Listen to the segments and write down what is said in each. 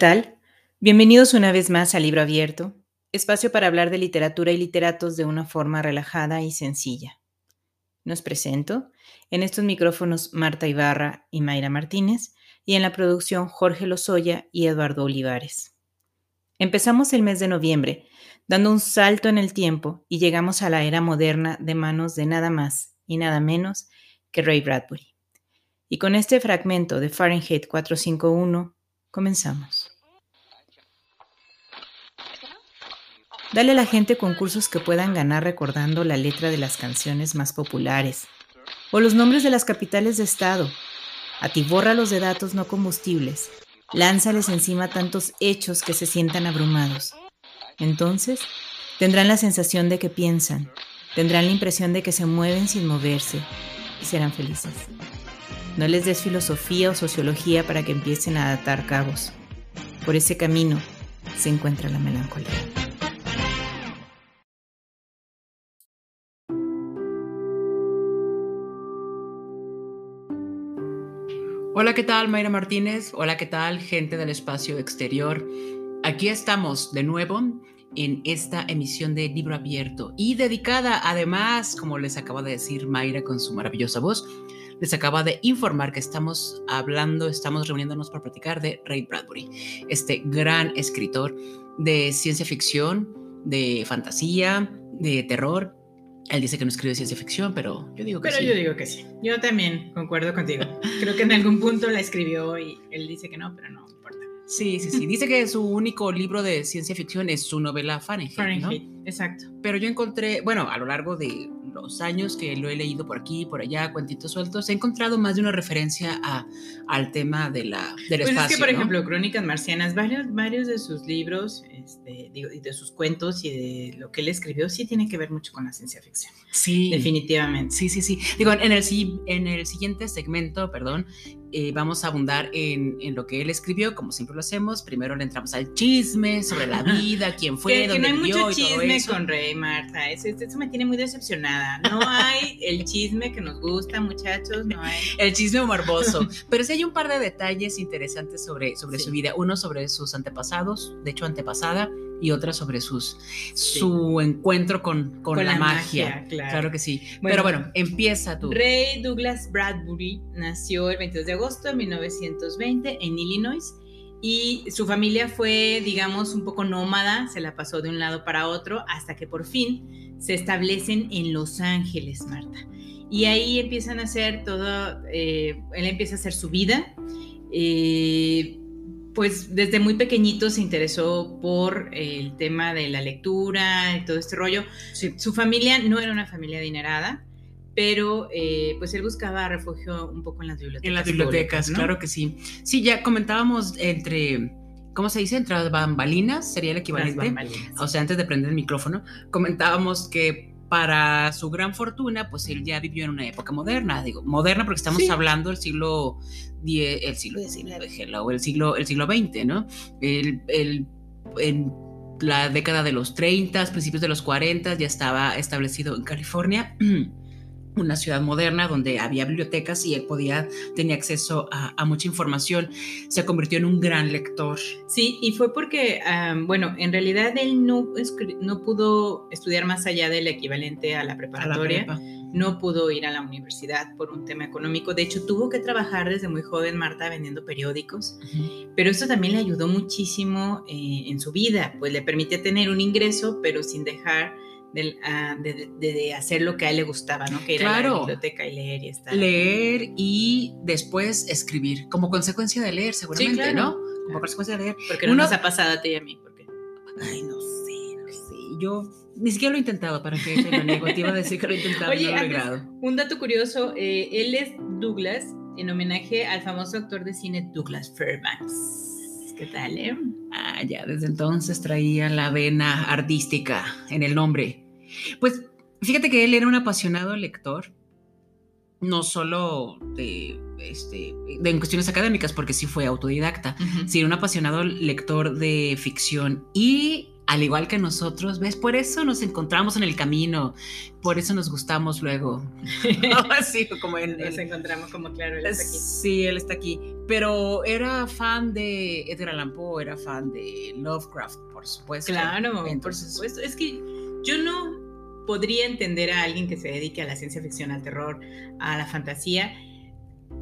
¿Qué tal? Bienvenidos una vez más a Libro Abierto, espacio para hablar de literatura y literatos de una forma relajada y sencilla. Nos presento en estos micrófonos Marta Ibarra y Mayra Martínez y en la producción Jorge Lozoya y Eduardo Olivares. Empezamos el mes de noviembre, dando un salto en el tiempo y llegamos a la era moderna de manos de nada más y nada menos que Ray Bradbury. Y con este fragmento de Fahrenheit 451 Comenzamos. Dale a la gente concursos que puedan ganar recordando la letra de las canciones más populares o los nombres de las capitales de estado. Atibórralos de datos no combustibles. Lánzales encima tantos hechos que se sientan abrumados. Entonces, tendrán la sensación de que piensan, tendrán la impresión de que se mueven sin moverse y serán felices. No les des filosofía o sociología para que empiecen a atar cabos. Por ese camino se encuentra la melancolía. Hola, ¿qué tal? Mayra Martínez. Hola, ¿qué tal? Gente del espacio exterior. Aquí estamos de nuevo en esta emisión de Libro Abierto y dedicada además, como les acaba de decir Mayra con su maravillosa voz, les acaba de informar que estamos hablando, estamos reuniéndonos para platicar de Ray Bradbury, este gran escritor de ciencia ficción, de fantasía, de terror. Él dice que no escribe ciencia ficción, pero yo digo que sí. Pero yo digo que sí. Yo también concuerdo contigo. Creo que en algún punto la escribió y él dice que no, pero no importa. Sí, sí, sí. Dice que su único libro de ciencia ficción es su novela Fahrenheit. Fahrenheit, exacto. Pero yo encontré, bueno, a lo largo de los años que lo he leído por aquí, por allá, cuentitos sueltos, he encontrado más de una referencia a, al tema de la, del pues espacio. Es que, por ejemplo, Crónicas Marcianas, varios, varios de sus libros, este, digo, y de sus cuentos y de lo que él escribió, sí tiene que ver mucho con la ciencia ficción. Sí. Definitivamente. Sí, sí, sí. Digo, en el, en el siguiente segmento, perdón, eh, vamos a abundar en, en, lo que él escribió, como siempre lo hacemos. Primero le entramos al chisme sobre la vida, quién fue, que, dónde que no hay vivió mucho y todo chisme eso. con Rey, Marta. Eso, eso, me tiene muy decepcionada. No hay el chisme que nos gusta, muchachos. No hay. El chisme morboso. Pero sí hay un par de detalles interesantes sobre, sobre Sí. su vida. Uno sobre sus antepasados, de hecho antepasada, y otra sobre sus, su encuentro con, con, Con la, la magia. magia, claro. que sí. Bueno, Pero bueno, empieza tú. Ray Douglas Bradbury nació el 22 de agosto de 1920 en Illinois y su familia fue, digamos, un poco nómada, se la pasó de un lado para otro hasta que por fin se establecen en Los Ángeles, Marta. Y ahí empiezan a hacer todo, eh, él empieza a hacer su vida. eh, pues desde muy pequeñito se interesó por el tema de la lectura y todo este rollo. Sí. Su familia no era una familia adinerada, pero eh, pues él buscaba refugio un poco en las bibliotecas. En las bibliotecas, ¿no? claro que sí. Sí, ya comentábamos entre, ¿cómo se dice? Entre las bambalinas, sería el Las equivalente. bambalinas. O sea, antes de prender el micrófono, comentábamos que para su gran fortuna, pues él ya vivió en una época moderna, digo, moderna porque estamos Sí. hablando del siglo die- el siglo XIX, hello, el siglo, el siglo XX, ¿no? El, el- en la década de los 30, principios de los 40, ya estaba establecido en California. una ciudad moderna donde había bibliotecas y él podía, tenía acceso a, a mucha información. Se convirtió en un gran lector. Sí, y fue porque, um, bueno, en realidad él no, no pudo estudiar más allá del equivalente a la A la preparatoria. prepa. no pudo ir a la universidad por un tema económico. De hecho, tuvo que trabajar desde muy joven, Marta, vendiendo periódicos. Pero eso también le ayudó muchísimo eh, en su vida, pues le permitía tener un ingreso, pero sin dejar de, uh, de, de, de, hacer lo que a él le gustaba, ¿no? Que ir claro. a la biblioteca y leer y estar. Leer y después escribir, como consecuencia de leer, seguramente, sí, claro. ¿no? Como consecuencia de leer. Porque no Uno- nos ha pasado a ti y a mí. Porque... Ay, no sé, no sé. Yo ni siquiera lo he intentado, ¿para qué te lo niego? Te iba a decir que lo he intentado Oye, no antes- logrado. Un dato curioso, eh, él es Douglas en homenaje al famoso actor de cine Douglas Fairbanks. ¿Qué tal, eh? Ah, ya desde entonces traía la vena artística en el nombre. Pues fíjate que él era un apasionado lector, no solo de, este, de en cuestiones académicas, porque sí fue autodidacta, sino un apasionado lector de ficción y al igual que nosotros, ¿ves? Por eso nos encontramos en el camino, por eso nos gustamos luego. Así como él. Nos encontramos como, claro, él está aquí. Sí, él está aquí. Pero era fan de Edgar Allan Poe, era fan de Lovecraft, por supuesto. Claro, por supuesto. Es que yo no podría entender a alguien que se dedique a la ciencia ficción, al terror, a la fantasía,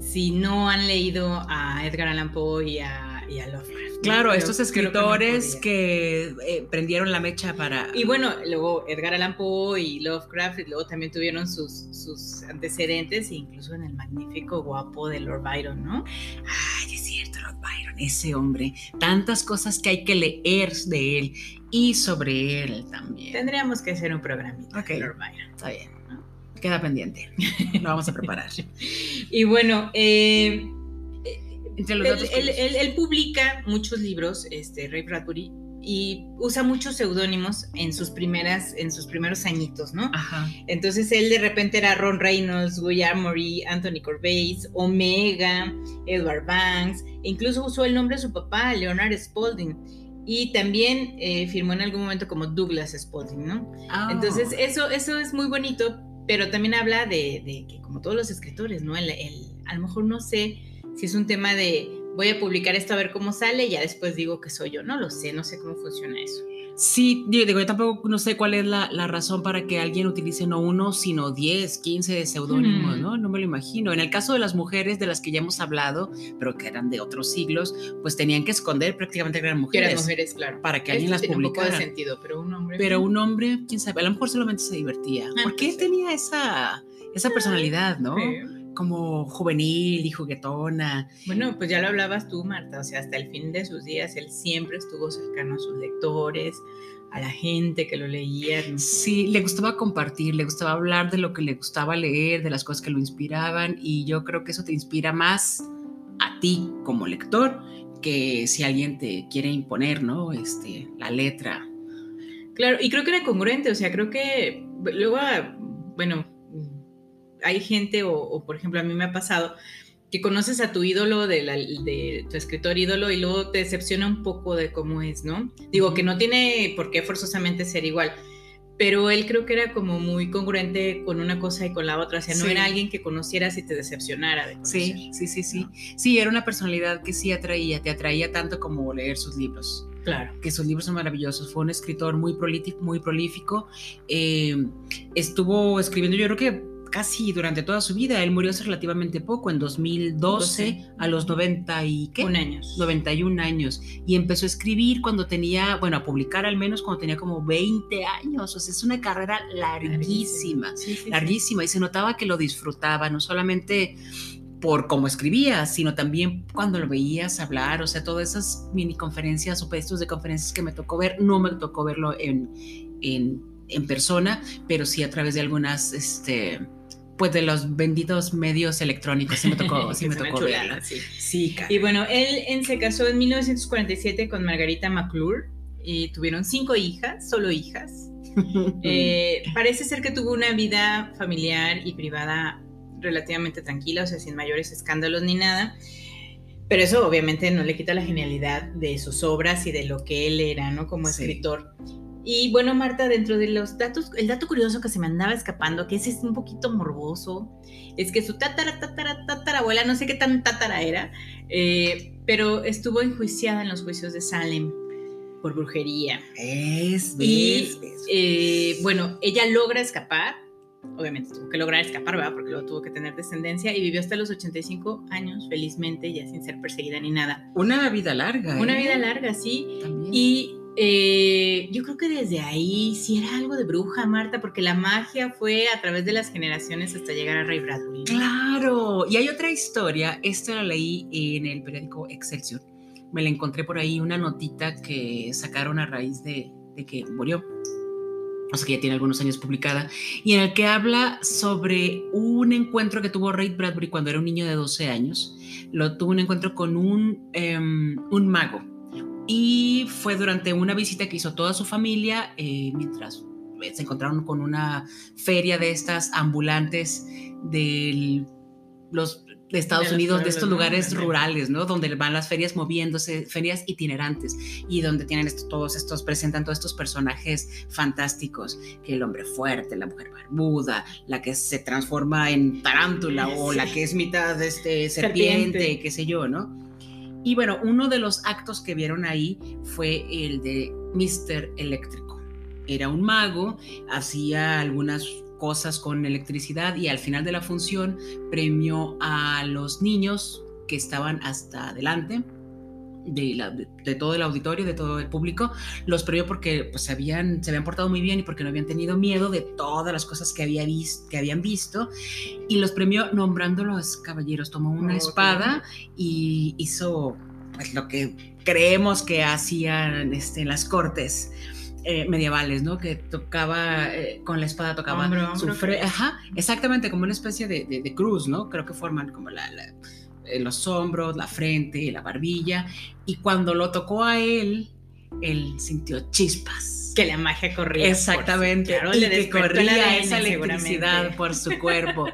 si no han leído a Edgar Allan Poe y a, y a Lovecraft. Claro, estos escritores que, eh, prendieron la mecha para... Y bueno, luego Edgar Allan Poe y Lovecraft, y luego también tuvieron sus, sus antecedentes, incluso en el magnífico guapo de Lord Byron, ¿no? Ay, es cierto, Lord Byron, ese hombre. Tantas cosas que hay que leer de él y sobre él también. Tendríamos que hacer un programita Ok, Lord Byron. Está bien, Queda pendiente. Lo vamos a preparar. y bueno, eh entre los datos él, publica muchos libros, este, Ray Bradbury, y usa muchos seudónimos en sus primeras, en sus primeros añitos, ¿no? Ajá. Entonces él de repente era Ron Reynolds, Guy Amory, Anthony Corbett, Omega, Edward Banks, e incluso usó el nombre de su papá, Leonard Spalding. Y también eh, firmó en algún momento como Douglas Spalding, ¿no? Ah. Entonces eso, eso es muy bonito, pero también habla de, que como todos los escritores, ¿no? El, el, a lo mejor no sé si es un tema de voy a publicar esto a ver cómo sale, y ya después digo que soy yo, no lo sé, no sé cómo funciona eso. Sí, digo, yo tampoco no sé cuál es la, razón para que alguien utilice no uno, sino 10, 15 seudónimos, ¿no? No me lo imagino. En el caso de las mujeres de las que ya hemos hablado, pero que eran de otros siglos, pues tenían que esconder prácticamente que eran mujeres. eran mujeres, claro. Para que alguien las publicara. Un poco de sentido, pero un hombre. Pero un hombre, quién sabe, a lo mejor solamente se divertía. Ah, ¿Por qué tenía esa, esa personalidad, no? Como juvenil y juguetona. Bueno, pues ya lo hablabas tú, Marta, o sea, hasta el fin de sus días él siempre estuvo cercano a sus lectores, a la gente que lo leía. Sí, le gustaba compartir, le gustaba hablar de lo que le gustaba leer, de las cosas que lo inspiraban y yo creo que eso te inspira más a ti como lector que si alguien te quiere imponer, ¿no? Este, la letra. Claro, y creo que era congruente, o sea, creo que luego, bueno, hay gente, o, por ejemplo a mí me ha pasado, que conoces a tu ídolo, de, de, tu escritor ídolo, y luego te decepciona un poco de cómo es, ¿no? Digo que no tiene por qué forzosamente ser igual, pero él creo que era como muy congruente con una cosa y con la otra, o sea, no era alguien que conocieras y te decepcionara. De sí, sí, sí, sí. Sí, era una personalidad que sí atraía, te atraía tanto como leer sus libros. Claro. Que sus libros son maravillosos. Fue un escritor muy prolífico, muy prolífico. Eh, estuvo escribiendo, yo creo que casi durante toda su vida. Él murió hace relativamente poco, en 2012, a los 90 y ¿qué? Un años. 91 años. Y empezó a escribir cuando tenía, bueno, a publicar al menos cuando tenía como 20 años. O sea, es una carrera larguísima, larguísima. Y se notaba que lo disfrutaba, no solamente por cómo escribía, sino también cuando lo veías hablar, o sea, todas esas mini conferencias o pedazos de conferencias que me tocó ver, no me tocó verlo en, en, en persona, pero sí a través de algunas, este, pues de los benditos medios electrónicos, sí me tocó, sí me tocó sí. Y bueno, él se casó en 1947 con Margarita McClure y tuvieron cinco hijas, solo hijas. Eh, parece ser que tuvo una vida familiar y privada relativamente tranquila, o sea, sin mayores escándalos ni nada. Pero eso obviamente no le quita la genialidad de sus obras y de lo que él era, ¿no? Como escritor. Y bueno, Marta, dentro de los datos, el dato curioso que se me andaba escapando, que ese es un poquito morboso, es que su tatara, tatara, tatarabuela, no sé qué tan tatara era, eh, pero estuvo enjuiciada en los juicios de Salem por brujería. Es, y eh, bueno, ella logra escapar, obviamente tuvo que lograr escapar, ¿verdad? Porque luego tuvo que tener descendencia y vivió hasta los 85 años, felizmente, ya sin ser perseguida ni nada. Una vida larga. Una ¿eh? vida larga, sí. También. Y eh, yo creo que desde ahí sí era algo de bruja, Marta, porque la magia fue a través de las generaciones hasta llegar a Ray Bradbury. Claro, y hay otra historia, esta la leí en el periódico Excelsior. Me la encontré por ahí, una notita que sacaron a raíz de, que murió. O sea que ya tiene algunos años publicada, y en el que habla sobre un encuentro que tuvo Ray Bradbury cuando era un niño de 12 años. Lo tuvo un encuentro con un, em, un mago, y fue durante una visita que hizo toda su familia eh, mientras eh, se encontraron con una feria de estas ambulantes de los de Estados De Unidos, de estos lugares rurales, ¿no? Donde van las ferias moviéndose, ferias itinerantes, y donde tienen esto- todos estos, presentan todos estos personajes fantásticos, que el hombre fuerte, la mujer barbuda, la que se transforma en tarántula, o la que es mitad este, serpiente, Serpiente. qué sé yo, ¿no? Y bueno, uno de los actos que vieron ahí fue el de Mr. Eléctrico. Era un mago, hacía algunas cosas con electricidad y al final de la función premió a los niños que estaban hasta adelante de, la- de- de todo el auditorio, de todo el público, los premió porque pues, se, habían, se habían portado muy bien y porque no habían tenido miedo de todas las cosas que, había vis- que habían visto y los premió nombrándolos caballeros. Tomó una Oh, espada y hizo pues, lo que creemos que hacían este, en las cortes eh, medievales, ¿no? Que tocaba, eh, con la espada tocaba Hombro, su hombro, cruz. Ajá, exactamente, como una especie de, de- de cruz, ¿no? Creo que forman como la, la- eh, los hombros, la frente, la barbilla. Y cuando lo tocó a él, él sintió chispas. Que la magia corría. por- Exactamente, claro, y le que corría ADN esa electricidad por su cuerpo.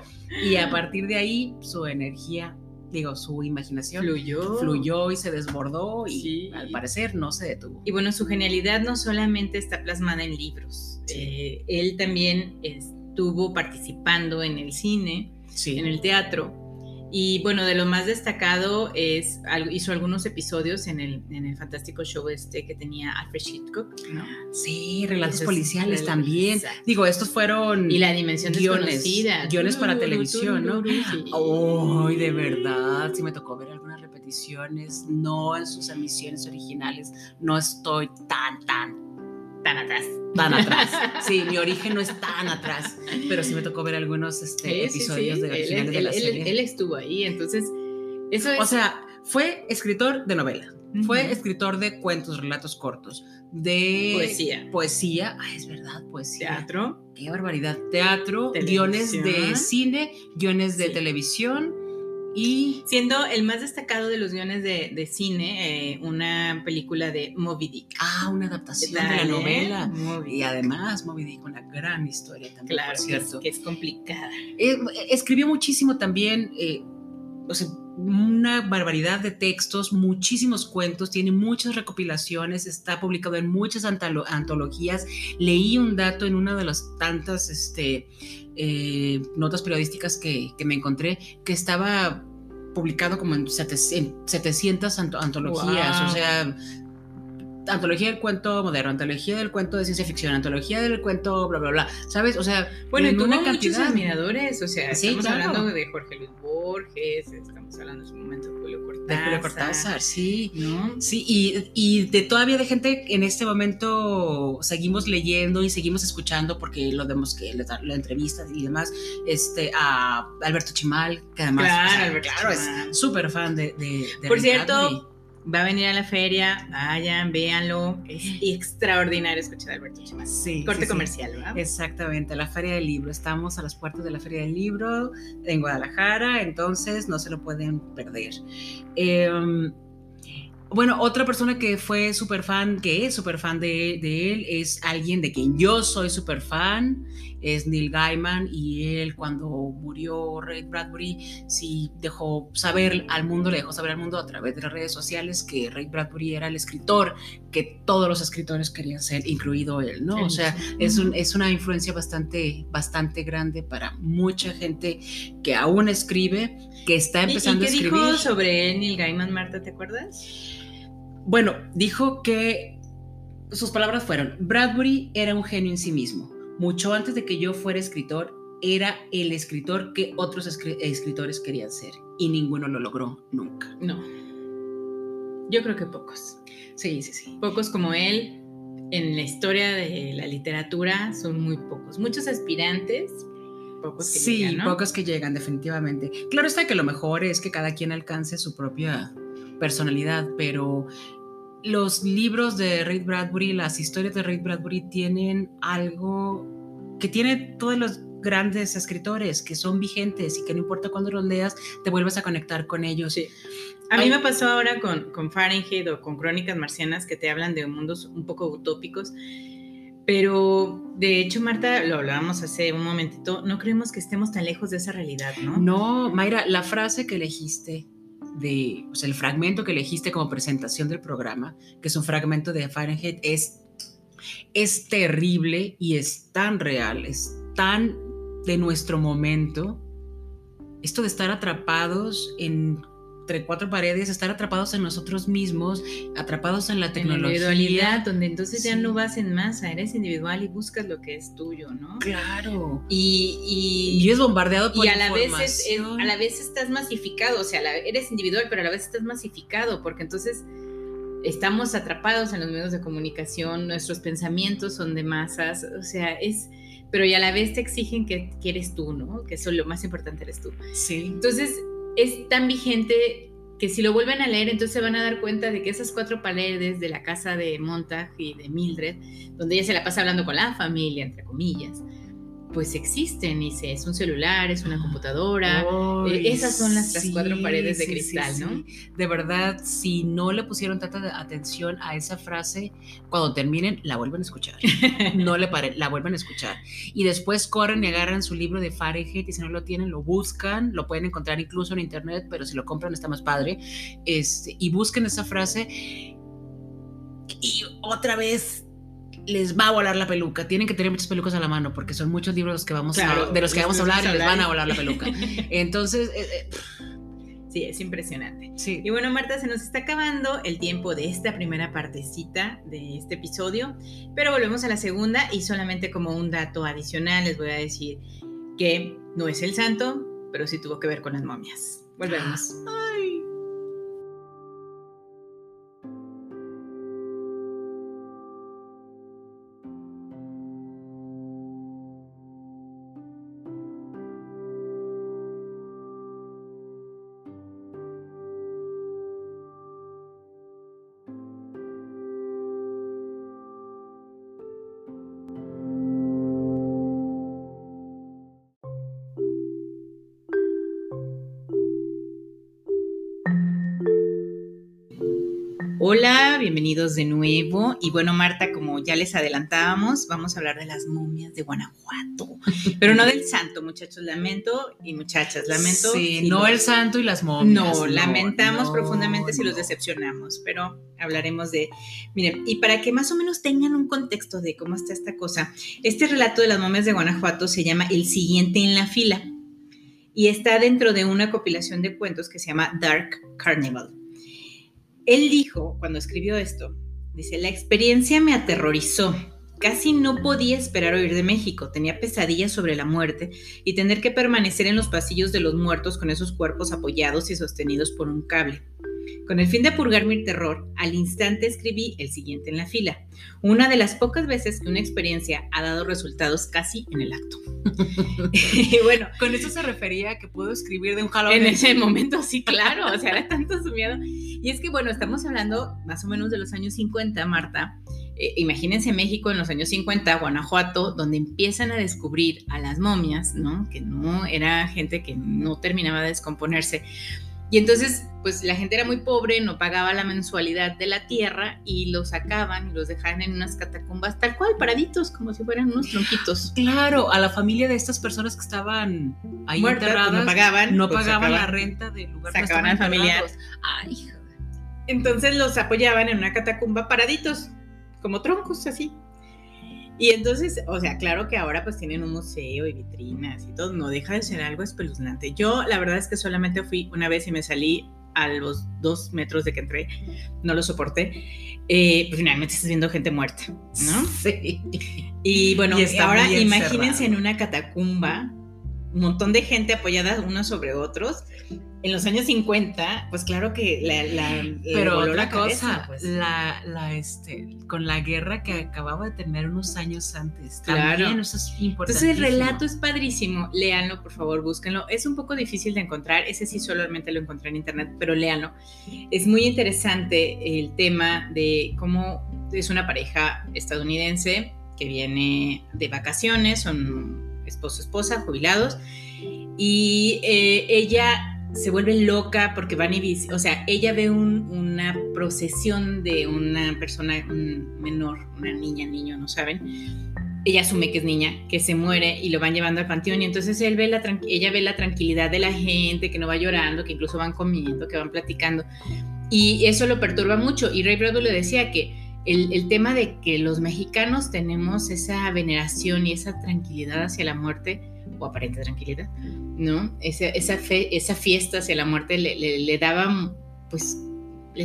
y a partir de ahí, su energía, digo, su imaginación Fluyó. fluyó y se desbordó y Sí. al parecer no se detuvo. Y bueno, su genialidad no solamente está plasmada en libros. Sí. Eh, él también estuvo participando en el cine, Sí. en el teatro. Y bueno, de lo más destacado es, hizo algunos episodios en el, en el fantástico show este que tenía Alfred Hitchcock, ¿no? Sí, relatos Esos policiales relatos, también. exacto. Digo, estos fueron Y la dimensión guiones, desconocida. guiones para televisión, ¿no? Ay, de verdad, sí me tocó ver algunas repeticiones, no en sus emisiones originales, no estoy tan, tan, Tan atrás. Tan atrás. Sí, mi origen no es tan atrás, pero sí me tocó ver algunos este, Sí, episodios sí. de Él- originales de la él- él- serie. él estuvo ahí, entonces, eso es... o sea, fue escritor de novela, fue escritor de cuentos, relatos cortos, de Poesía. Poesía, ay, es verdad, poesía. teatro. Qué barbaridad. Teatro, Televisión. guiones de cine, guiones de televisión y Siendo el más destacado de los guiones de, de cine, eh, una película de Moby Dick. ah, una ¿Qué adaptación de la novela. Moby Y además, Moby Dick, una gran historia también, Claro, por que es, cierto. que es complicada. Eh, escribió muchísimo también, eh, o sea, una barbaridad de textos, muchísimos cuentos, tiene muchas recopilaciones, está publicado en muchas antolo- antologías. Leí un dato en una de las tantas este, eh, notas periodísticas que, que me encontré, que estaba publicado como en, sete- en 700 anto- antologías, Wow. o sea, antología del cuento moderno, antología del cuento de ciencia ficción, antología del cuento bla, bla, bla, ¿sabes? O sea, Bueno, y tuvo una muchos admiradores, o sea, Sí, estamos claro. hablando de Jorge Luis Borges, estamos hablando en su momento de Julio Cortázar. De Julio Cortázar, sí. ¿no? Sí, y, y de todavía de gente en este momento seguimos leyendo y seguimos escuchando porque lo vemos que la, la entrevista y demás, este, a Alberto Chimal, que además Claro, o sea, Alberto claro, Chimal. es súper fan de, de, de Por cierto. Va a venir a la feria, vayan, véanlo, es extraordinario escuchar a Alberto Chimal. Sí, Corte sí, sí. comercial, ¿verdad? Exactamente, la Feria del Libro. Estamos a las puertas de la Feria del Libro en Guadalajara, entonces no se lo pueden perder. Eh, bueno, otra persona que fue súper fan, que es súper fan de, de él, es alguien de quien yo soy súper fan, es Neil Gaiman, y él cuando murió Ray Bradbury, sí dejó saber al mundo, le dejó saber al mundo a través de las redes sociales que Ray Bradbury era el escritor que todos los escritores querían ser, incluido él, ¿no? O sea, es, un- es una influencia bastante, bastante grande para mucha gente que aún escribe, que está ¿Y- ¿Y, empezando qué a escribir. dijo sobre Neil Gaiman, Marta, te acuerdas? Bueno, dijo que sus palabras fueron, Bradbury era un genio en sí mismo. Mucho antes de que yo fuera escritor, era el escritor que otros escri- escritores querían ser. Y ninguno lo logró nunca. No. Yo creo que pocos. Sí, sí, sí. Pocos como él en la historia de la literatura son muy pocos. Muchos aspirantes, pocos que Sí, llegan, ¿no? pocos que llegan, definitivamente. Claro está que lo mejor es que cada quien alcance su propia personalidad, pero los libros de Ray Bradbury, las historias de Ray Bradbury tienen algo que tiene todos los grandes escritores que son vigentes y que no importa cuándo los leas, te vuelves a conectar con ellos. Sí. A mí Ay. me pasó ahora con, con Fahrenheit o con Crónicas Marcianas que te hablan de mundos un poco utópicos, Pero de hecho, Marta, lo hablábamos hace un momentito, no creemos que estemos tan lejos de esa realidad, ¿no? No, Mayra, la frase que elegiste de, el fragmento que elegiste como presentación del programa, que es un fragmento de Fahrenheit, es, es terrible y es tan real, es tan de nuestro momento. Esto de estar atrapados en entre cuatro paredes, estar atrapados en nosotros mismos, atrapados en la tecnología. individualidad, donde entonces ya no vas en masa, eres individual y buscas lo que es tuyo, ¿no? Claro. Y, y, y es bombardeado por y a la vez a la vez estás masificado, o sea, eres individual, pero a la vez estás masificado, porque entonces estamos atrapados en los medios de comunicación, nuestros pensamientos son de masas, o sea, es pero y a la vez te exigen que, que eres tú, ¿no? Que eso lo más importante eres tú. Sí. Entonces, es tan vigente que si lo vuelven a leer, entonces se van a dar cuenta de que esas cuatro paredes de la casa de Montag y de Mildred, donde ella se la pasa hablando con la familia, entre comillas, pues existen y se, es un celular, es una computadora, eh, esas son las, cuatro paredes de cristal, ¿no? De verdad, si no le pusieron tanta atención a esa frase, cuando terminen la vuelven a escuchar, no le paren, la vuelven a escuchar. Y después corren y agarran su libro de Fahrenheit y si no lo tienen lo buscan, lo pueden encontrar incluso en internet, pero si lo compran está más padre, este, y busquen esa frase y otra vez les va a volar la peluca. Tienen que tener muchas pelucas a la mano porque son muchos libros los que vamos a, de los que vamos a hablar y les van a volar la peluca. Entonces, eh, eh, sí, es impresionante. Sí. Y bueno, Marta, se nos está acabando el tiempo de esta primera partecita de este episodio, pero volvemos a la segunda y solamente como un dato adicional les voy a decir que no es el santo, pero sí tuvo que ver con las momias. Volvemos. Ay. Hola, bienvenidos de nuevo. Y bueno, Marta, como ya les adelantábamos, vamos a hablar de las momias de Guanajuato. Pero no del santo, muchachos, lamento y muchachas, lamento. Sí, no el santo y las momias. No, lamentamos profundamente si los decepcionamos, pero hablaremos de. Miren, y para que más o menos tengan un contexto de cómo está esta cosa, este relato de las momias de Guanajuato se llama El siguiente en la fila y está dentro de una compilación de cuentos que se llama Dark Carnival. Él dijo, cuando escribió esto, dice, la experiencia me aterrorizó. Casi no podía esperar oír de México, tenía pesadillas sobre la muerte y tener que permanecer en los pasillos de los muertos con esos cuerpos apoyados y sostenidos por un cable. Con el fin de purgar mi terror, al instante escribí el siguiente en la fila, una de las pocas veces que una experiencia ha dado resultados casi en el acto. y bueno, con eso se refería a que puedo escribir de un jalón. En ese momento, sí, claro, o sea, era tanto su miedo. Y es que, bueno, estamos hablando más o menos de los años 50, Marta. Eh, imagínense México en los años 50, Guanajuato, donde empiezan a descubrir a las momias, ¿no? Que no era gente que no terminaba de descomponerse. Y entonces, pues la gente era muy pobre, no pagaba la mensualidad de la tierra y los sacaban y los dejaban en unas catacumbas tal cual, paraditos, como si fueran unos tronquitos. Claro, a la familia de estas personas que estaban ahí Muertas, enterradas, no pagaban, no pues, pagaban sacaban- la renta del lugar sacaban al familiar. Ay. Entonces los apoyaban en una catacumba paraditos, como troncos así. Y entonces, o sea, claro que ahora pues tienen un museo y vitrinas y todo, no deja de ser algo espeluznante. Yo la verdad es que solamente fui una vez y me salí a los dos metros de que entré, no lo soporté. Eh, pues finalmente estás viendo gente muerta, ¿no? Sí. Y bueno, Y ahora imagínense en una catacumba, un montón de gente apoyada unos sobre otros. En los años 50, pues claro que la, la- Pero otra la cabeza, cosa, pues. la, la, este, con la guerra que acababa de tener unos años antes. Claro. También eso es importante. Entonces el relato es padrísimo, léanlo por favor, búsquenlo. Es un poco difícil de encontrar, ese sí solamente lo encontré en internet, pero léanlo. Es muy interesante el tema de cómo es una pareja estadounidense que viene de vacaciones, son esposo esposa, jubilados, y eh, ella se vuelve loca porque van y o sea, ella ve un- una procesión de una persona un menor, una niña, niño, no saben. Ella asume que es niña, que se muere y lo van llevando al panteón y entonces él ve la ella ve la tranquilidad de la gente, que no va llorando, que incluso van comiendo, que van platicando. Y eso lo perturba mucho. Y Ray Bradbury le decía que el tema de que los mexicanos tenemos esa veneración y esa tranquilidad hacia la muerte, o aparente tranquilidad, ¿no? Esa, esa, fe, esa fiesta hacia la muerte le, le, le daba, pues,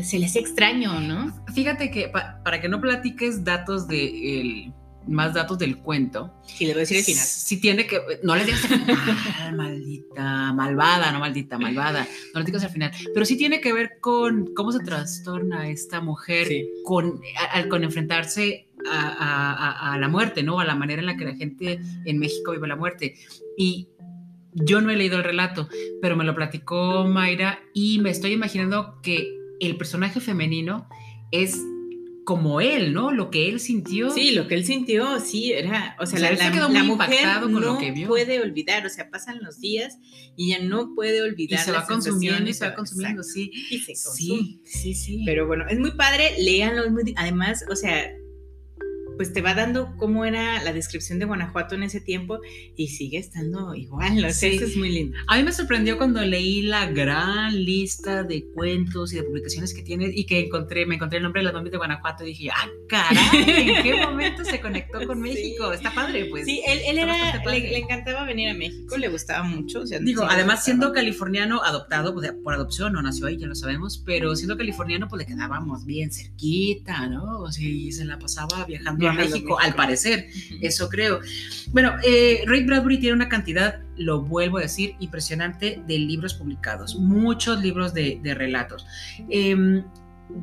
se le hace extraño, ¿no? Fíjate que pa- para que no platiques datos de el- más datos del cuento, Sí, le voy a decir el final. Sí tiene que, no le digas al final, maldita, malvada, no maldita, malvada, no le digas al final, pero sí tiene que ver con cómo se trastorna esta mujer Sí. con, a- al- con enfrentarse a, a- a- la muerte, ¿no? A la manera en la que la gente en México vive la muerte. Y yo no he leído el relato, pero me lo platicó Mayra y me estoy imaginando que el personaje femenino es como él, ¿no? Lo que él sintió. Sí, lo que él sintió, sí, era, o sea, O sea, la, se quedó la muy mujer con lo no que vio. puede olvidar, o sea, pasan los días y ella no puede y olvidar. se va consumiendo y se va consumiendo, exacto, sí. Y se consume. Sí, sí, sí. Pero bueno, es muy padre, léanlo, es muy, además, o sea, pues te va dando cómo era la descripción de Guanajuato en ese tiempo y sigue estando igual, o sea, Sí. eso es muy lindo. A mí me sorprendió cuando leí la gran lista de cuentos y de publicaciones que tiene y que encontré, me encontré el nombre de las novias de Guanajuato y dije, ah, caray, ¿en qué momento se conectó con Sí. México? Está padre, pues. Sí, él, él era, le, le encantaba venir a México, le gustaba mucho. O sea, Digo, sí además siendo californiano adoptado, pues, por adopción, no nació ahí, ya lo sabemos, pero siendo californiano, pues le quedábamos bien cerquita, ¿no? O sea, y se la pasaba viajando A México, al parecer, eso creo. Bueno, eh, Ray Bradbury tiene una cantidad, lo vuelvo a decir, impresionante de libros publicados, muchos libros de, de relatos. Em,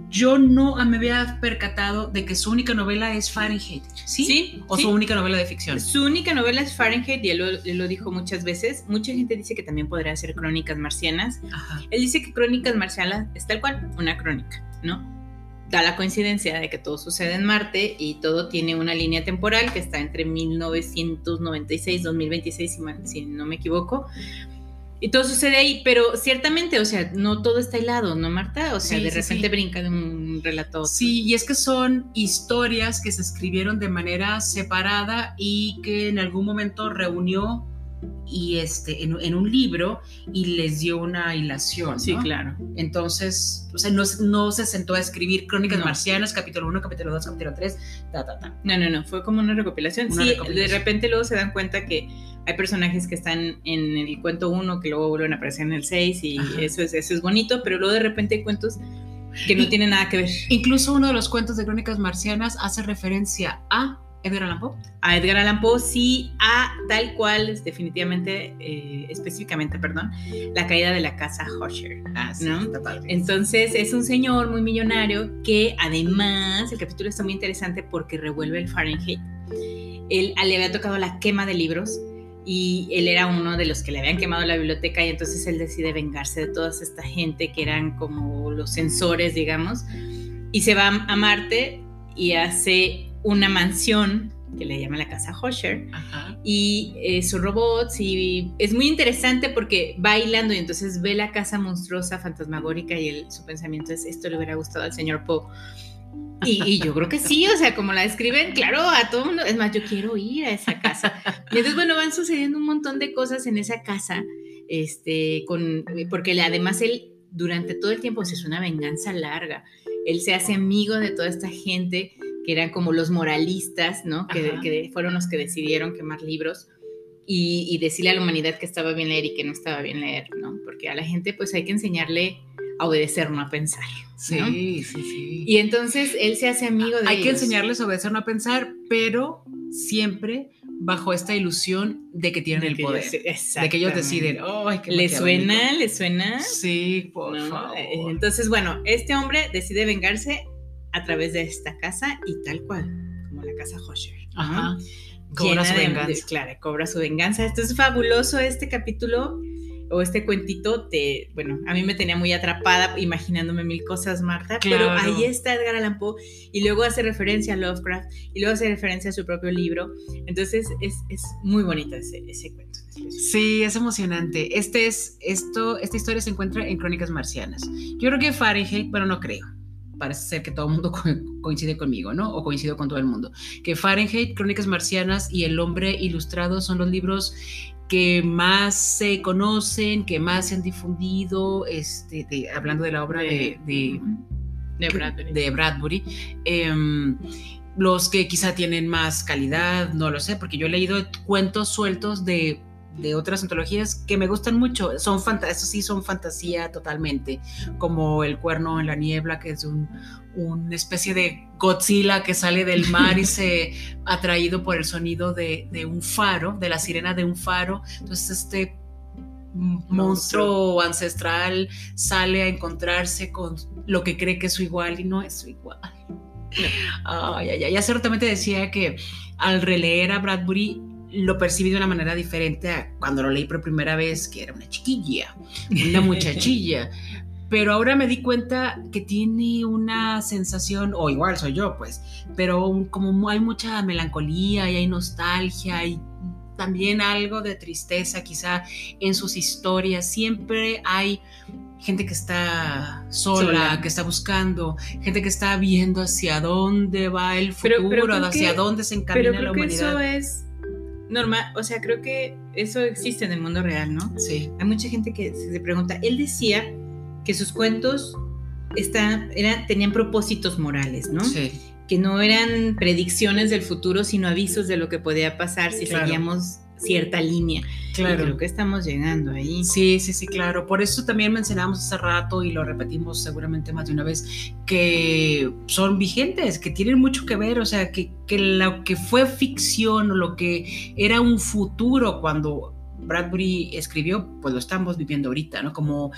yo no me había percatado de que su única novela es Fahrenheit, ¿sí? Sí, O sí. su única novela de ficción. Su única novela es Fahrenheit y él lo, él lo dijo muchas veces. Mucha gente dice que también podría ser Crónicas Marcianas. Ajá. Él dice que Crónicas Marcianas es tal cual una crónica, ¿no? Da la coincidencia de que todo sucede en Marte y todo tiene una línea temporal que está entre 1996 2026, si, no me equivoco. Y todo sucede ahí, pero ciertamente, o sea, no todo está hilado, ¿no, Marta? O sea, Sí, de sí, repente sí. brinca de un relato otro. Sí, y es que son historias que se escribieron de manera separada y que en algún momento reunió y este, en, en un libro y les dio una hilación. Sí, ¿no? claro. Entonces, o sea, no, no se sentó a escribir Crónicas No. Marcianas, capítulo 1, capítulo 2, capítulo 3, ta, ta, ta. No, no, no, fue como una recopilación. Una sí, recopilación. de repente luego se dan cuenta que hay personajes que están en el cuento 1 que luego vuelven a aparecer en el 6 y Ajá. eso es, eso es bonito, pero luego de repente hay cuentos que no Y- tienen nada que ver. Incluso uno de los cuentos de Crónicas Marcianas hace referencia a Edgar Allan Poe. A Edgar Allan Poe sí, a tal cual, es definitivamente, eh, específicamente, perdón, la caída de la casa Hosher. Ah, ¿no? está padre. Entonces es un señor muy millonario que además el capítulo está muy interesante porque revuelve el Fahrenheit. Él le había tocado la quema de libros y él era uno de los que le habían quemado la biblioteca y entonces él decide vengarse de toda esta gente que eran como los censores, digamos, y se va a Marte y hace una mansión que le llama la casa Hosher Ajá. y eh, sus robots y es muy interesante porque va hilando y entonces ve la casa monstruosa, fantasmagórica y él, su pensamiento es esto le hubiera gustado al señor Poe. Y, y yo creo que sí, o sea, como la describen, claro, a todo mundo, es más, yo quiero ir a esa casa. Y entonces, bueno, van sucediendo un montón de cosas en esa casa, este, con, porque además él, durante todo el tiempo, o sea, es una venganza larga, él se hace amigo de toda esta gente que eran como los moralistas, ¿no? Que, que fueron los que decidieron quemar libros y, y decirle a la humanidad que estaba bien leer y que no estaba bien leer, ¿no? Porque a la gente pues hay que enseñarle a obedecer, no a pensar. Sí, ¿no? sí, sí. Y entonces él se hace amigo de Hay que ellos. enseñarles a obedecer, no a pensar, pero siempre bajo esta ilusión de que tienen De el que poder. ellos- de que ellos deciden. ¡Ay, qué ¿Le maquiavélico! suena? ¿Le suena? Sí, por ¿no? favor. Entonces, bueno, este hombre decide vengarse a través de esta casa y tal cual, como la casa Hosher. Ajá. Cobra Llena su de- venganza. de- claro, cobra su venganza. Esto es fabuloso, este capítulo. o este cuentito te, bueno, a mí me tenía muy atrapada imaginándome mil cosas, Marta, pero ahí está Edgar Allan Poe y luego hace referencia a Lovecraft y luego hace referencia a su propio libro. Entonces es, es muy bonito ese, ese cuento. Sí, es emocionante. Este es, esto, esta historia se encuentra en Crónicas Marcianas. Yo creo que Fahrenheit, bueno, no creo parece ser que todo el mundo coincide conmigo, ¿no? O coincido con todo el mundo. Que Fahrenheit, Crónicas Marcianas y El Hombre Ilustrado son los libros que más se conocen, que más se han difundido, este, hablando de la obra de, de, Bradbury. Em, los que quizá tienen más calidad, no lo sé, porque yo he leído cuentos sueltos de de otras antologías que me gustan mucho. Son eso sí son fantasía totalmente, como El cuerno en la niebla, que es un, una especie de Godzilla que sale del mar y se atraído por el sonido de, un faro, de la sirena de un faro. Entonces este monstruo ancestral sale a encontrarse con lo que cree que es su igual y no es su igual. Ay, ay. Ya ciertamente decía que al releer a Bradbury lo percibí de una manera diferente a cuando lo leí por primera vez, que era una chiquilla, una muchachilla. Pero ahora me di cuenta que tiene una sensación, o igual soy yo, pues, pero como hay mucha melancolía y hay nostalgia y también algo de tristeza quizá en sus historias. Siempre hay gente que está sola, que está buscando, gente que está viendo hacia dónde va el futuro, hacia dónde se encamina la humanidad. eso es normal, o sea, creo que eso existe en el mundo real, ¿no? Sí. Hay mucha gente que se pregunta, él decía que sus cuentos tenían propósitos morales, ¿no? Sí. Que no eran predicciones del futuro, sino avisos de lo que podía pasar si seguíamos cierta línea. Claro. creo que estamos llegando ahí. Sí, sí, sí, claro. Por eso también mencionamos hace rato y lo repetimos seguramente más de una vez, que son vigentes, que tienen mucho que ver, o sea, que, que lo que fue ficción o lo que era un futuro cuando Bradbury escribió, pues lo estamos viviendo ahorita, ¿no? Como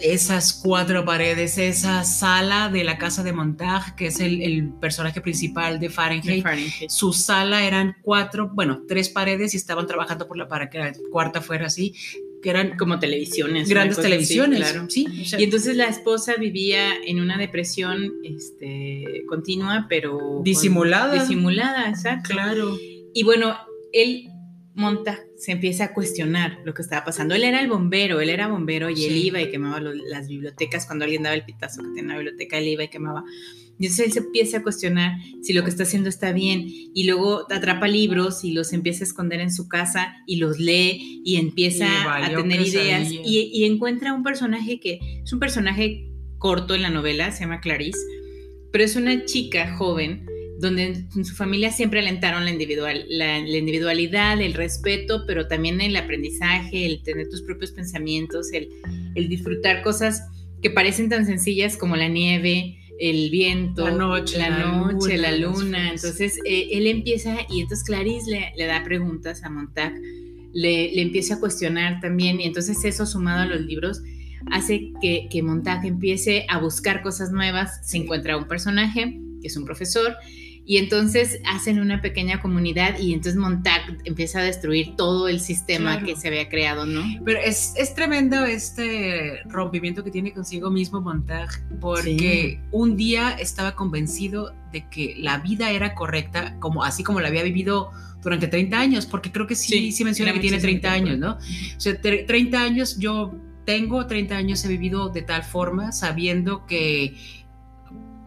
esas cuatro paredes, esa sala de la casa de Montag, que es el, personaje principal de Fahrenheit. Su sala eran cuatro, bueno, tres paredes y estaban trabajando por la para que la cuarta fuera así, que eran como televisiones. Grandes televisiones. claro. Sí. y entonces la esposa vivía en una depresión este, continua, pero... Disimulada. disimulada, exacto. Claro. Y bueno, él monta, se empieza a cuestionar lo que estaba pasando. Él era el bombero, él era bombero y él iba y quemaba las bibliotecas. Cuando alguien daba el pitazo que tenía una biblioteca, él iba y quemaba. Y entonces él se empieza a cuestionar si lo que está haciendo está bien y luego atrapa libros y los empieza a esconder en su casa y los lee y empieza a tener ideas y, y, encuentra un personaje que es un personaje corto en la novela, se llama Clarice, pero es una chica joven donde en su familia siempre alentaron la, individual, la, individualidad, el respeto, pero también el aprendizaje, el tener tus propios pensamientos, el, disfrutar cosas que parecen tan sencillas como la nieve, el viento, la noche, la, noche, la luna. Entonces eh, él empieza y entonces Clarice le, da preguntas a Montag, le, le, empieza a cuestionar también y entonces eso sumado a los libros hace que, que Montag empiece a buscar cosas nuevas, se encuentra un personaje que es un profesor y entonces hacen una pequeña comunidad y entonces Montag empieza a destruir todo el sistema que se había creado, ¿no? Pero es, es, tremendo este rompimiento que tiene consigo mismo Montag, porque un día estaba convencido de que la vida era correcta, como, así como la había vivido durante 30 años, porque creo que sí, sí, menciona que tiene 30 años, ¿no? O sea, 30 años yo tengo 30 años he vivido de tal forma, sabiendo que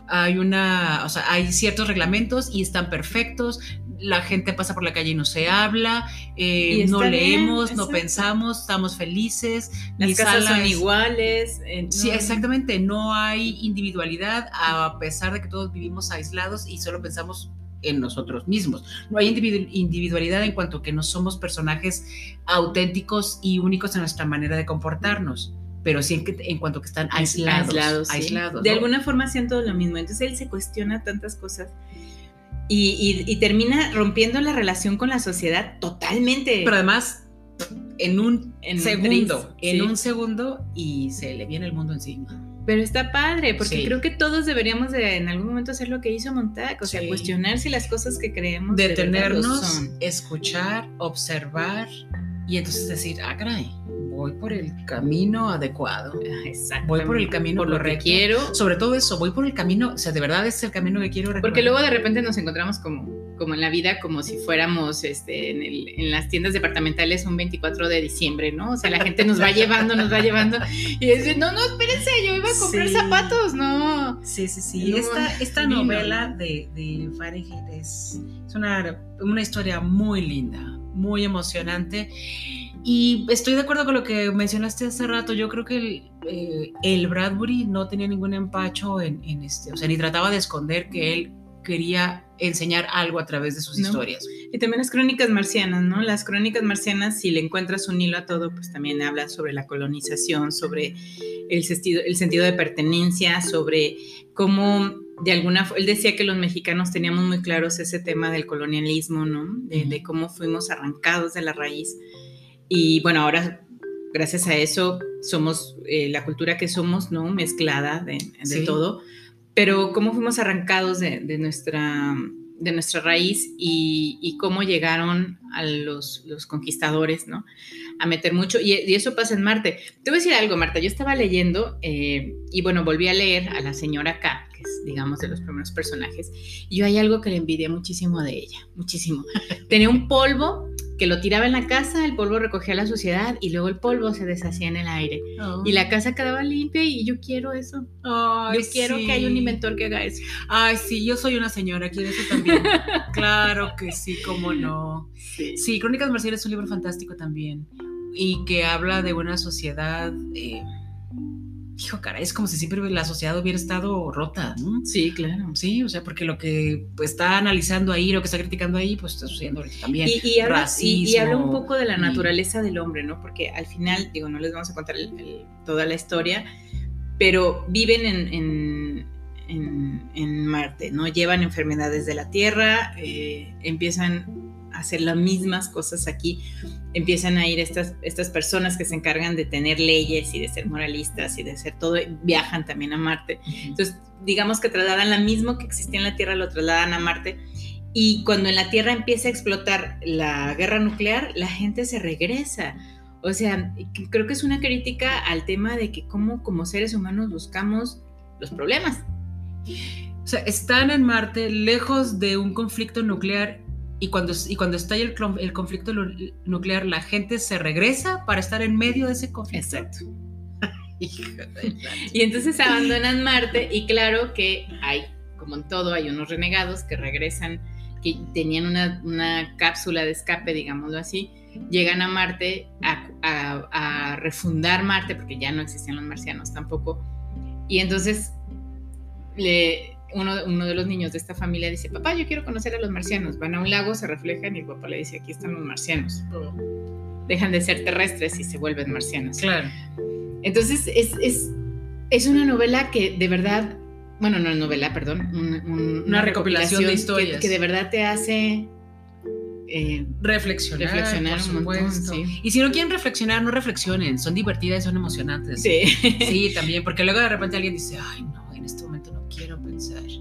hay una, o sea, hay ciertos reglamentos y están perfectos. La gente pasa por la calle y no se habla, eh, no leemos, no pensamos, estamos felices. Las casas son iguales. Eh, sí, exactamente. No hay individualidad a pesar de que todos vivimos aislados y solo pensamos en nosotros mismos. No hay individualidad en cuanto que no somos personajes auténticos y únicos en nuestra manera de comportarnos pero sí en, en cuanto que están aislados. Aislados, De alguna forma siento lo mismo. Entonces él se cuestiona tantas cosas y, termina rompiendo la relación con la sociedad totalmente. Pero además, en un segundo, en un segundo y se le viene el mundo encima. Pero está padre, porque creo que todos deberíamos de en algún momento hacer lo que hizo Montag, o sea, cuestionar si las cosas que creemos detenernos, escuchar, observar y entonces decir, ah, caray, voy por el camino adecuado. Exacto. Voy por el camino por lo que correcto. quiero. Sobre todo eso, voy por el camino, o sea, de verdad es el camino que quiero recorrer. Porque luego de repente nos encontramos como, como en la vida, como si fuéramos este, en, el- en las tiendas departamentales un 24 de diciembre, ¿no? O sea, la gente nos va llevando, nos va llevando. Y dice, no, no, espérense, yo iba a comprar Sí. zapatos, no. Sí, sí, sí. No, esta novela de, de Fahrenheit es, es una, una historia muy linda, muy emocionante. Y estoy de acuerdo con lo que mencionaste hace rato. Yo creo que el, eh, el Bradbury no tenía ningún empacho en, en este, o sea, ni trataba de esconder que él quería enseñar algo a través de sus No. historias. Y también las crónicas marcianas, ¿no? Las crónicas marcianas, si le encuentras un hilo a todo, pues también habla sobre la colonización, sobre el sentido, el sentido de pertenencia, sobre cómo de alguna fo- él decía que los mexicanos teníamos muy claros ese tema del colonialismo, ¿no? De, de cómo fuimos arrancados de la raíz. Y bueno, ahora, gracias a eso, somos eh, la cultura que somos, ¿no? Mezclada de, de Sí. todo. Pero cómo fuimos arrancados de, de nuestra, de nuestra raíz y, y cómo llegaron a los, los conquistadores, ¿no? A meter mucho. Y, y eso pasa en Marte. Te voy a decir algo, Marta. Yo estaba leyendo eh, y bueno, volví a leer a la señora K, que es, digamos, de los primeros personajes. Y yo hay algo que le envidié muchísimo de ella, muchísimo. Tenía un polvo que lo tiraba en la casa, el polvo recogía la suciedad y luego el polvo se deshacía en el aire. Y la casa quedaba limpia y yo quiero eso. Ay, yo quiero sí. que haya un inventor que haga eso. Ay, sí, yo soy una señora, quiero eso también. claro que sí, cómo no. Sí. Sí, Crónicas Marciales es un libro fantástico también y que habla de una sociedad, eh, hijo, cara, es como si siempre la sociedad hubiera estado rota, ¿no? Sí, claro. Sí, o sea, porque lo que pues, está analizando ahí, lo que está criticando ahí, pues está sucediendo también. Y, y habla, y- y habla un poco de la naturaleza del hombre, ¿no? Porque al final, digo, no les vamos a contar el- el- toda la historia, pero viven en, en- en- en Marte, ¿no? Llevan enfermedades de la Tierra, eh, empiezan hacer las mismas cosas aquí, empiezan a ir estas, estas personas que se encargan de tener leyes y de ser moralistas y de hacer todo, viajan también a Marte. Entonces, digamos que trasladan lo mismo que existía en la Tierra, lo trasladan a Marte. Y cuando en la Tierra empieza a explotar la guerra nuclear, la gente se regresa. O sea, creo que es una crítica al tema de que cómo como seres humanos buscamos los problemas. O sea, están en Marte lejos de un conflicto nuclear y cuando, y cuando estalla el, el conflicto nuclear, la gente se regresa para estar en medio de ese conflicto. Exacto. Y entonces abandonan Marte y claro que hay, como en todo, hay unos renegados que regresan, que tenían una, una cápsula de escape, digámoslo así, llegan a Marte a, a- a refundar Marte, porque ya no existían los marcianos tampoco. Y entonces le, uno, uno de los niños de esta familia dice, papá, yo quiero conocer a los marcianos. Van a un lago, se reflejan y el papá le dice, aquí están los marcianos. Dejan de ser terrestres y se vuelven marcianos. Claro. Entonces, es, es, es una novela que de verdad, bueno, no es novela, perdón, un- un- Una recopilación de que- historias. Que, de verdad te hace... eh, Reflexionar, Reflexionar por un montón, sí. Y si no quieren reflexionar, no reflexionen. Son divertidas son emocionantes. sí. Sí, también, porque luego de repente alguien dice, ay, no,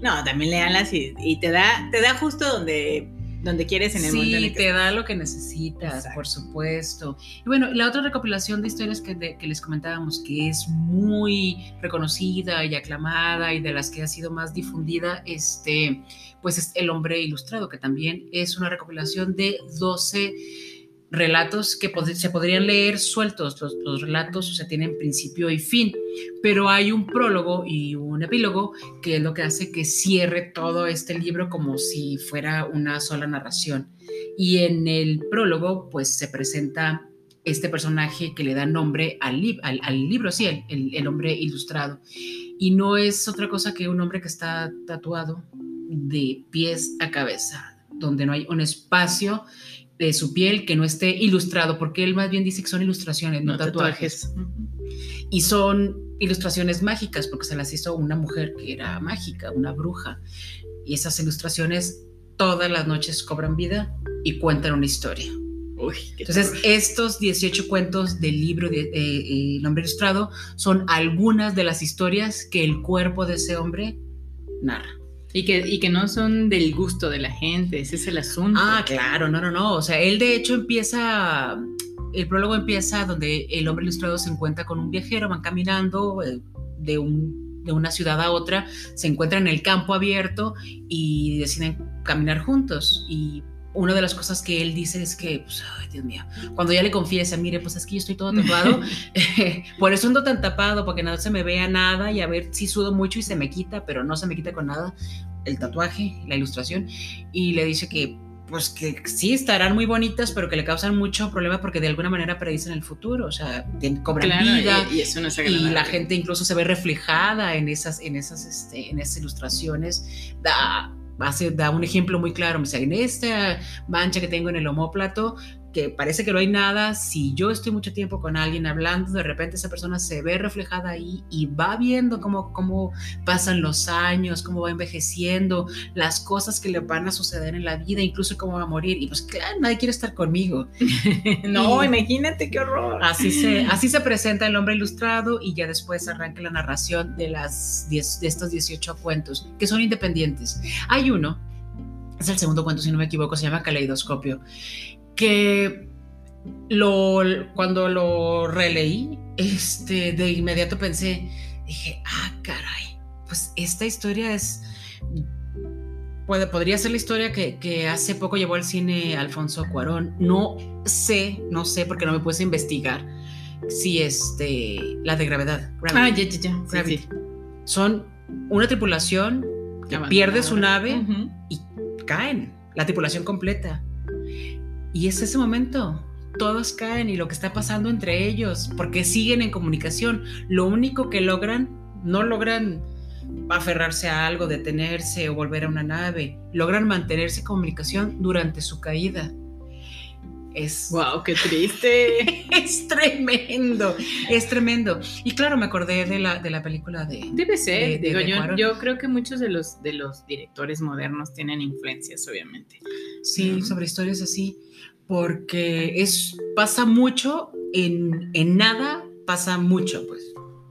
No, también léanlas y, y te da te da justo donde, donde quieres en el Sí, el que te da lo que necesitas, Exacto. por supuesto. Y bueno, la otra recopilación de historias que, de- que les comentábamos, que es muy reconocida y aclamada y de las que ha sido más difundida, este, pues es El hombre ilustrado, que también es una recopilación de 12 relatos que se podrían leer sueltos. Los, relatos, o sea, tienen principio y fin, pero hay un prólogo y un epílogo que es lo que hace que cierre todo este libro como si fuera una sola narración. Y en el prólogo, pues se presenta este personaje que le da nombre al, lib- al, al libro, sí, el hombre ilustrado. Y no es otra cosa que un hombre que está tatuado de pies a cabeza, donde no hay un espacio de su piel que no esté ilustrado, porque él más bien dice que son ilustraciones, no, no tatuajes. tatuajes. Y son ilustraciones mágicas, porque se las hizo una mujer que era mágica, una bruja. Y esas ilustraciones todas las noches cobran vida y cuentan una historia. Uy, Entonces, estos 18 cuentos del libro de eh, eh, El hombre ilustrado son algunas de las historias que el cuerpo de ese hombre narra. Y, que, y que no son del gusto de la gente, ese es el asunto. Ah, claro, no, no, no. O sea, él de hecho empieza el prólogo empieza donde el hombre ilustrado se encuentra con un viajero, van caminando eh, de, un, de una ciudad a otra, se encuentran en el campo abierto y deciden caminar juntos. Y una de las cosas que él dice es que, pues, ay, Dios mío, cuando ya le confiesa, mire, pues es que yo estoy todo tapado, por eso ando tan tapado, porque no se me vea nada y a ver si sudo mucho y se me quita, pero no se me quita con nada el tatuaje, la ilustración, y le dice que pues que sí estarán muy bonitas, pero que le causan mucho problema porque de alguna manera predicen el futuro, o sea, cobran vida y, eso no y la gente incluso se ve reflejada en esas, en esas, este, en esas ilustraciones. Da, da un ejemplo muy claro, o sea, en esta mancha que tengo en el homóplato, que parece que no hay nada, si yo estoy mucho tiempo con alguien hablando, de repente esa persona se ve reflejada ahí y va viendo cómo, cómo pasan los años, cómo va envejeciendo, las cosas que le van a suceder en la vida, incluso cómo va a morir. Y pues claro, nadie quiere estar conmigo. no, imagínate qué horror. Así se, así se presenta el hombre ilustrado y ya después arranca la narración de, las de estos 18 cuentos, que son independientes. Hay uno, es el segundo cuento, si no me equivoco, se llama Caleidoscopio que lo, cuando lo releí, este, de inmediato pensé, dije, ah, caray, pues esta historia es, puede, podría ser la historia que, hace poco llevó al cine Alfonso Cuarón. No sé, no sé, porque no me puse a investigar si este, la de gravedad. Ah, ya, ya, ya. Son una tripulación que pierde su nave y caen, la tripulación completa. Y es ese momento. Todos caen y lo que está pasando entre ellos, porque siguen en comunicación. Lo único que logran, no logran aferrarse a algo, detenerse o volver a una nave. Logran mantenerse en comunicación durante su caída. Es. ¡Wow! ¡Qué triste! es tremendo, es tremendo. Y claro, me acordé de la, de la película de. Debe ser, digo, yo, yo, creo que muchos de los, de los directores modernos tienen influencias, obviamente. Sí, sobre historias así porque es, pasa mucho en, nada, pasa mucho, pues.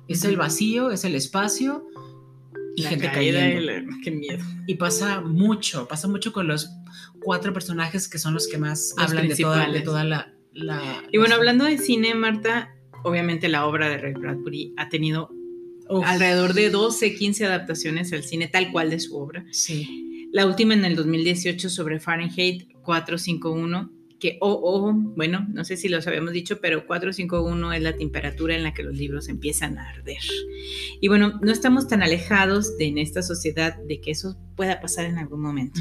Es el vacío, es el espacio y gente cayendo. qué miedo. Y pasa mucho, pasa mucho con los cuatro personajes que son los que más hablan de toda, de toda la, Y bueno, hablando de cine, Marta, obviamente la obra de Ray Bradbury ha tenido alrededor de 12, 15 adaptaciones al cine tal cual de su obra. Sí. La última en el 2018 sobre Fahrenheit 451 que o, o, bueno, no sé si los habíamos dicho, pero 451 es la temperatura en la que los libros empiezan a arder. Y bueno, no estamos tan alejados de, en esta sociedad de que eso pueda pasar en algún momento.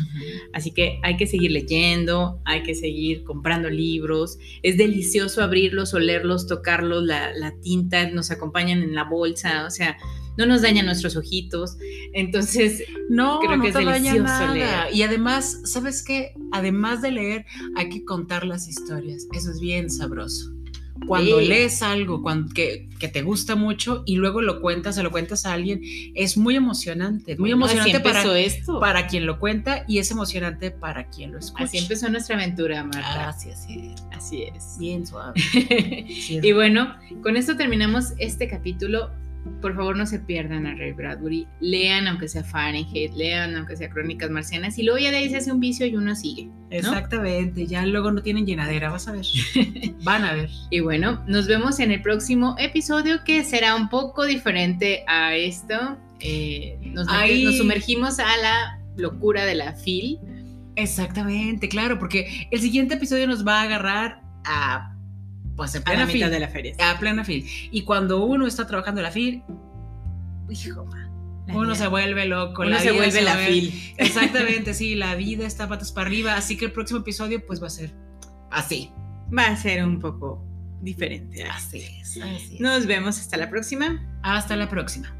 Así que hay que seguir leyendo, hay que seguir comprando libros. Es delicioso abrirlos, olerlos, tocarlos, la, la tinta nos acompañan en la bolsa, o sea, no nos daña nuestros ojitos. Entonces, no, creo que es delicioso nada. Y además, ¿sabes qué? Además de leer, hay que contar las historias. Eso es bien sabroso. Cuando lees algo que, te gusta mucho y luego lo cuentas, se lo cuentas a alguien, es muy emocionante. muy emocionante para, para quien lo cuenta y es emocionante para quien lo escucha. Así empezó nuestra aventura, Marta. Así, así, así es. Bien suave. y bueno, con esto terminamos este capítulo por favor no se pierdan a Ray Bradbury, lean aunque sea Fahrenheit, lean aunque sea Crónicas Marcianas y luego ya de ahí se hace un vicio y uno sigue. Exactamente, ya luego no tienen llenadera, vas a ver. Van a ver. Y bueno, nos vemos en el próximo episodio que será un poco diferente a esto. Eh, nos, nos sumergimos a la locura de la FIL. Exactamente, claro, porque el siguiente episodio nos va a agarrar a pues en plena fila de la feria. A plena fila. Y cuando uno está trabajando en la fila, hijo, uno se vuelve loco. Uno se vuelve la fila. Exactamente, sí, la vida está patas para arriba. Así que el próximo episodio, pues va a ser así. Va a ser un poco diferente. Así es. Así es. Nos vemos hasta la próxima. Hasta la próxima.